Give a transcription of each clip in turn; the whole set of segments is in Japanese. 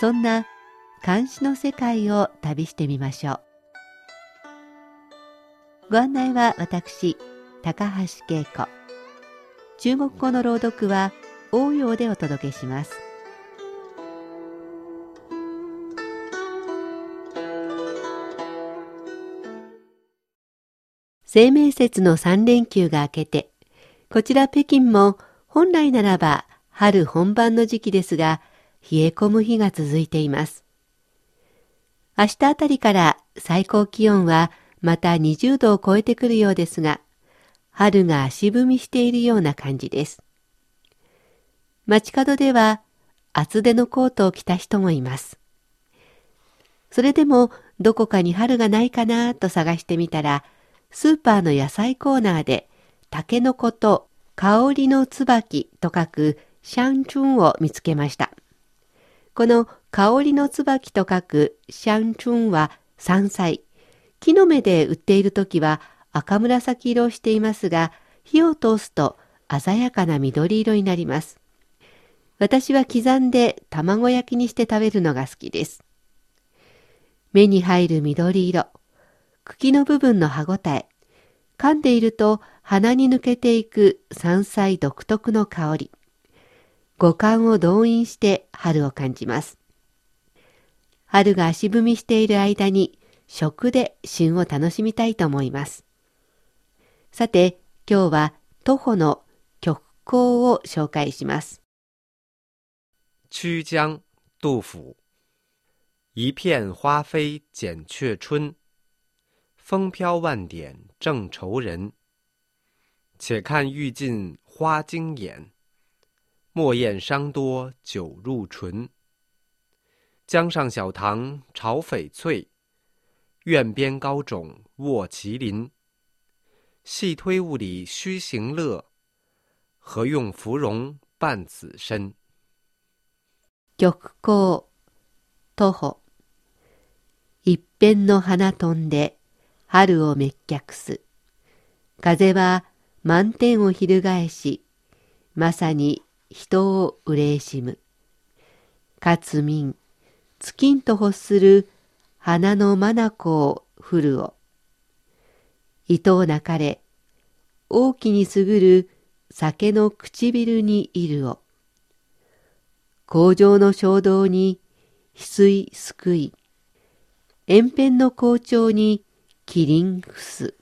そんな監視の世界を旅してみましょう。ご案内は私、高橋恵子。中国語の朗読は応用でお届けします。生命節の3連休が明けて、こちら北京も本来ならば春本番の時期ですが、冷え込む日が続いています。明日あたりから最高気温はまた20度を超えてくるようですが、春が足踏みしているような感じです。街角では厚手のコートを着た人もいます。それでもどこかに春がないかなと探してみたら、スーパーの野菜コーナーで、タケノコと香りの椿と書くシャンチュンを見つけました。この香りの椿と書くシャンチュンは山菜。木の芽で売っている時は赤紫色をしていますが、火を通すと鮮やかな緑色になります。私は刻んで卵焼きにして食べるのが好きです。目に入る緑色、茎の部分の歯ごたえ、噛んでいると鼻に抜けていく山菜独特の香り。五感を動員して春を感じます。春が足踏みしている間に食で旬を楽しみたいと思います。さて、今日は徒歩の曲行を紹介します。曲江杜甫一片花飞剪却春，风飘万点正愁人。且看欲尽花惊眼。莫厌伤多酒入唇。江上小堂朝翡翠，院边高冢卧麒麟。细推物理须行乐，何用芙蓉伴此身？玉光徒歩一辺の花飛んで春を滅却す。風は満天を翻し、まさに人を憂しむ。かつ民、つきんと欲する花の眼を降るを。糸をなかれ、大きにすぐる酒の唇にいるを。工場の衝動に翡翠すくい、延辺の校長に麒麟伏す。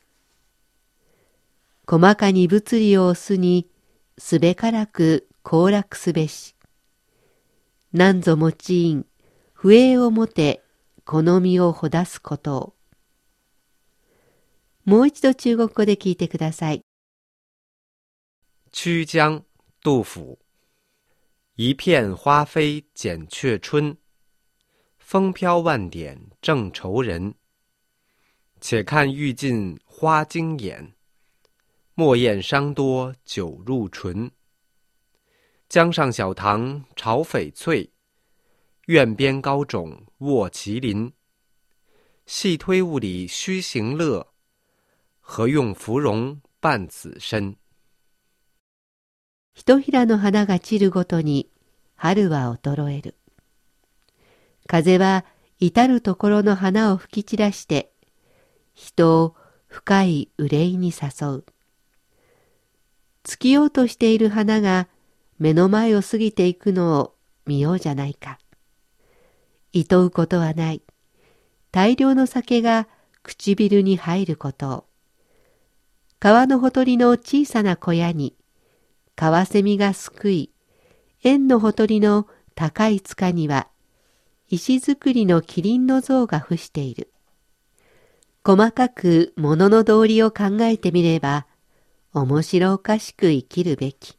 細かに物理を押すに、すべからく行楽すべし。なんぞ持ちいん、笛をもて、好みをほだすことを。もう一度中国語で聞いてください。曲江杜甫一片花飞剪却春，风飘万点正愁人。且看欲尽花惊眼，莫厌伤多酒入唇。江上小堂朝翡翠，院边高冢卧麒麟。细推物理须行乐，何用芙蓉伴此身？ひとひらの花が散るごとに春は衰える。風は至るところの花を吹き散らして人を深い憂いに誘う。尽きようとしている花が目の前を過ぎていくのを見ようじゃないか。厭うことはない。大量の酒が唇に入ることを。川のほとりの小さな小屋に、カワセミがすくい、縁のほとりの高い塚には、石造りの麒麟の像が伏している。細かく物の道理を考えてみれば、面白おかしく生きるべき。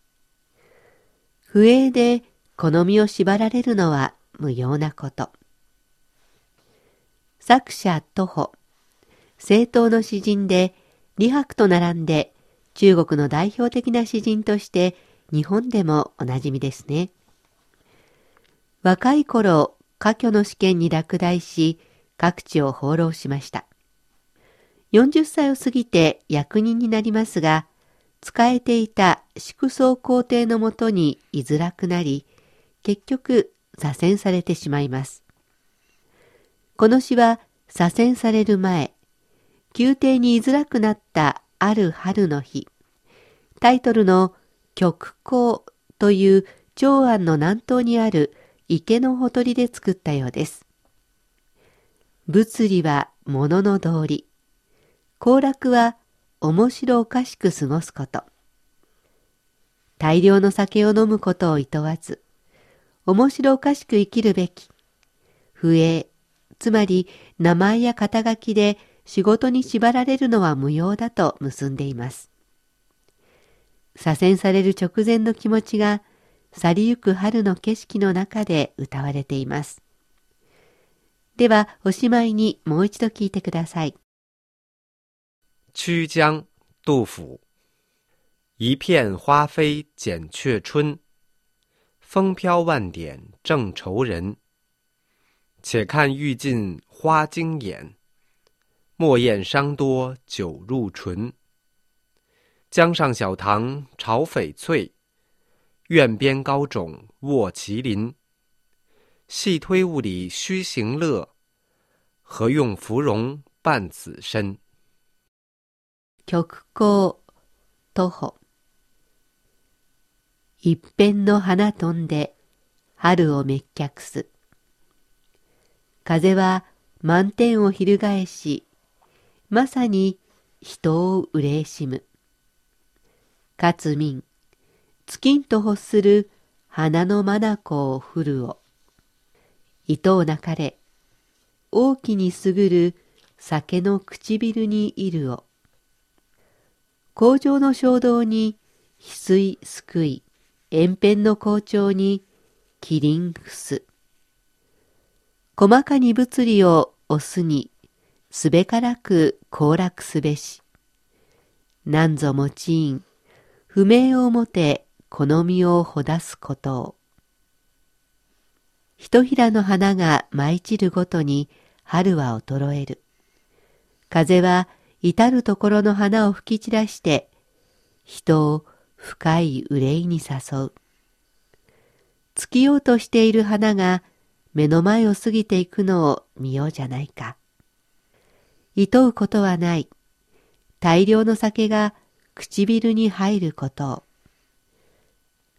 不栄で好みを縛られるのは無用なこと。作者徒歩。政党の詩人で、李白と並んで中国の代表的な詩人として日本でもおなじみですね。若い頃、科挙の試験に落第し、各地を放浪しました。40歳を過ぎて役人になりますが、使えていた祝宗皇帝のもとに居づらくなり、結局左遷されてしまいます。この詩は左遷される前、宮廷に居づらくなったある春の日、タイトルの極光という長安の南東にある池のほとりで作ったようです。物理は物の道理。行楽は面白おかしく過ごすこと。大量の酒を飲むことを厭わず、面白おかしく生きるべき。不営、つまり名前や肩書きで仕事に縛られるのは無用だと結んでいます。左遷される直前の気持ちが去りゆく春の景色の中で歌われています。ではおしまいにもう一度聞いてください。曲江杜甫一片花飞剪却春，风飘万点正愁人。且看欲尽花惊眼。莫厌伤多酒入唇。江上小堂朝翡翠，院边高冢卧麒麟。细推物里须行乐，何用芙蓉伴此身？曲高徒歩。一片の花飛んで春を滅却す。風は満天を翻し、まさに人を憂しむ。かつみん、月んと欲する花の眼を降るを。糸をなかれ、大きにすぐる酒の唇にいるを。工場の衝動に翡翠すくい、円辺の校長に麒麟伏す。細かに物理を押すにすべからく行楽すべし。なんぞもちいん、不明をもて好みをほだすことを。ひとひらの花が舞い散るごとに春は衰える。風は至るところの花を吹き散らして、人を深い憂いに誘う。尽きようとしている花が目の前を過ぎていくのを見ようじゃないか。厭うことはない。大量の酒が唇に入ることを。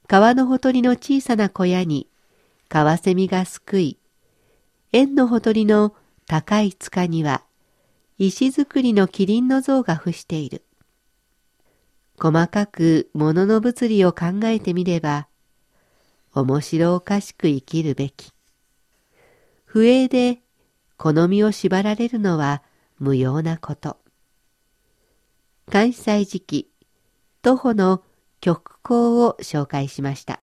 川のほとりの小さな小屋に、カワセミがすくい、縁のほとりの高い塚には、石造りの麒麟の像が伏している。細かく物の物理を考えてみれば、面白おかしく生きるべき。不栄で好みを縛られるのは無用なこと。関西時期、徒歩の極光を紹介しました。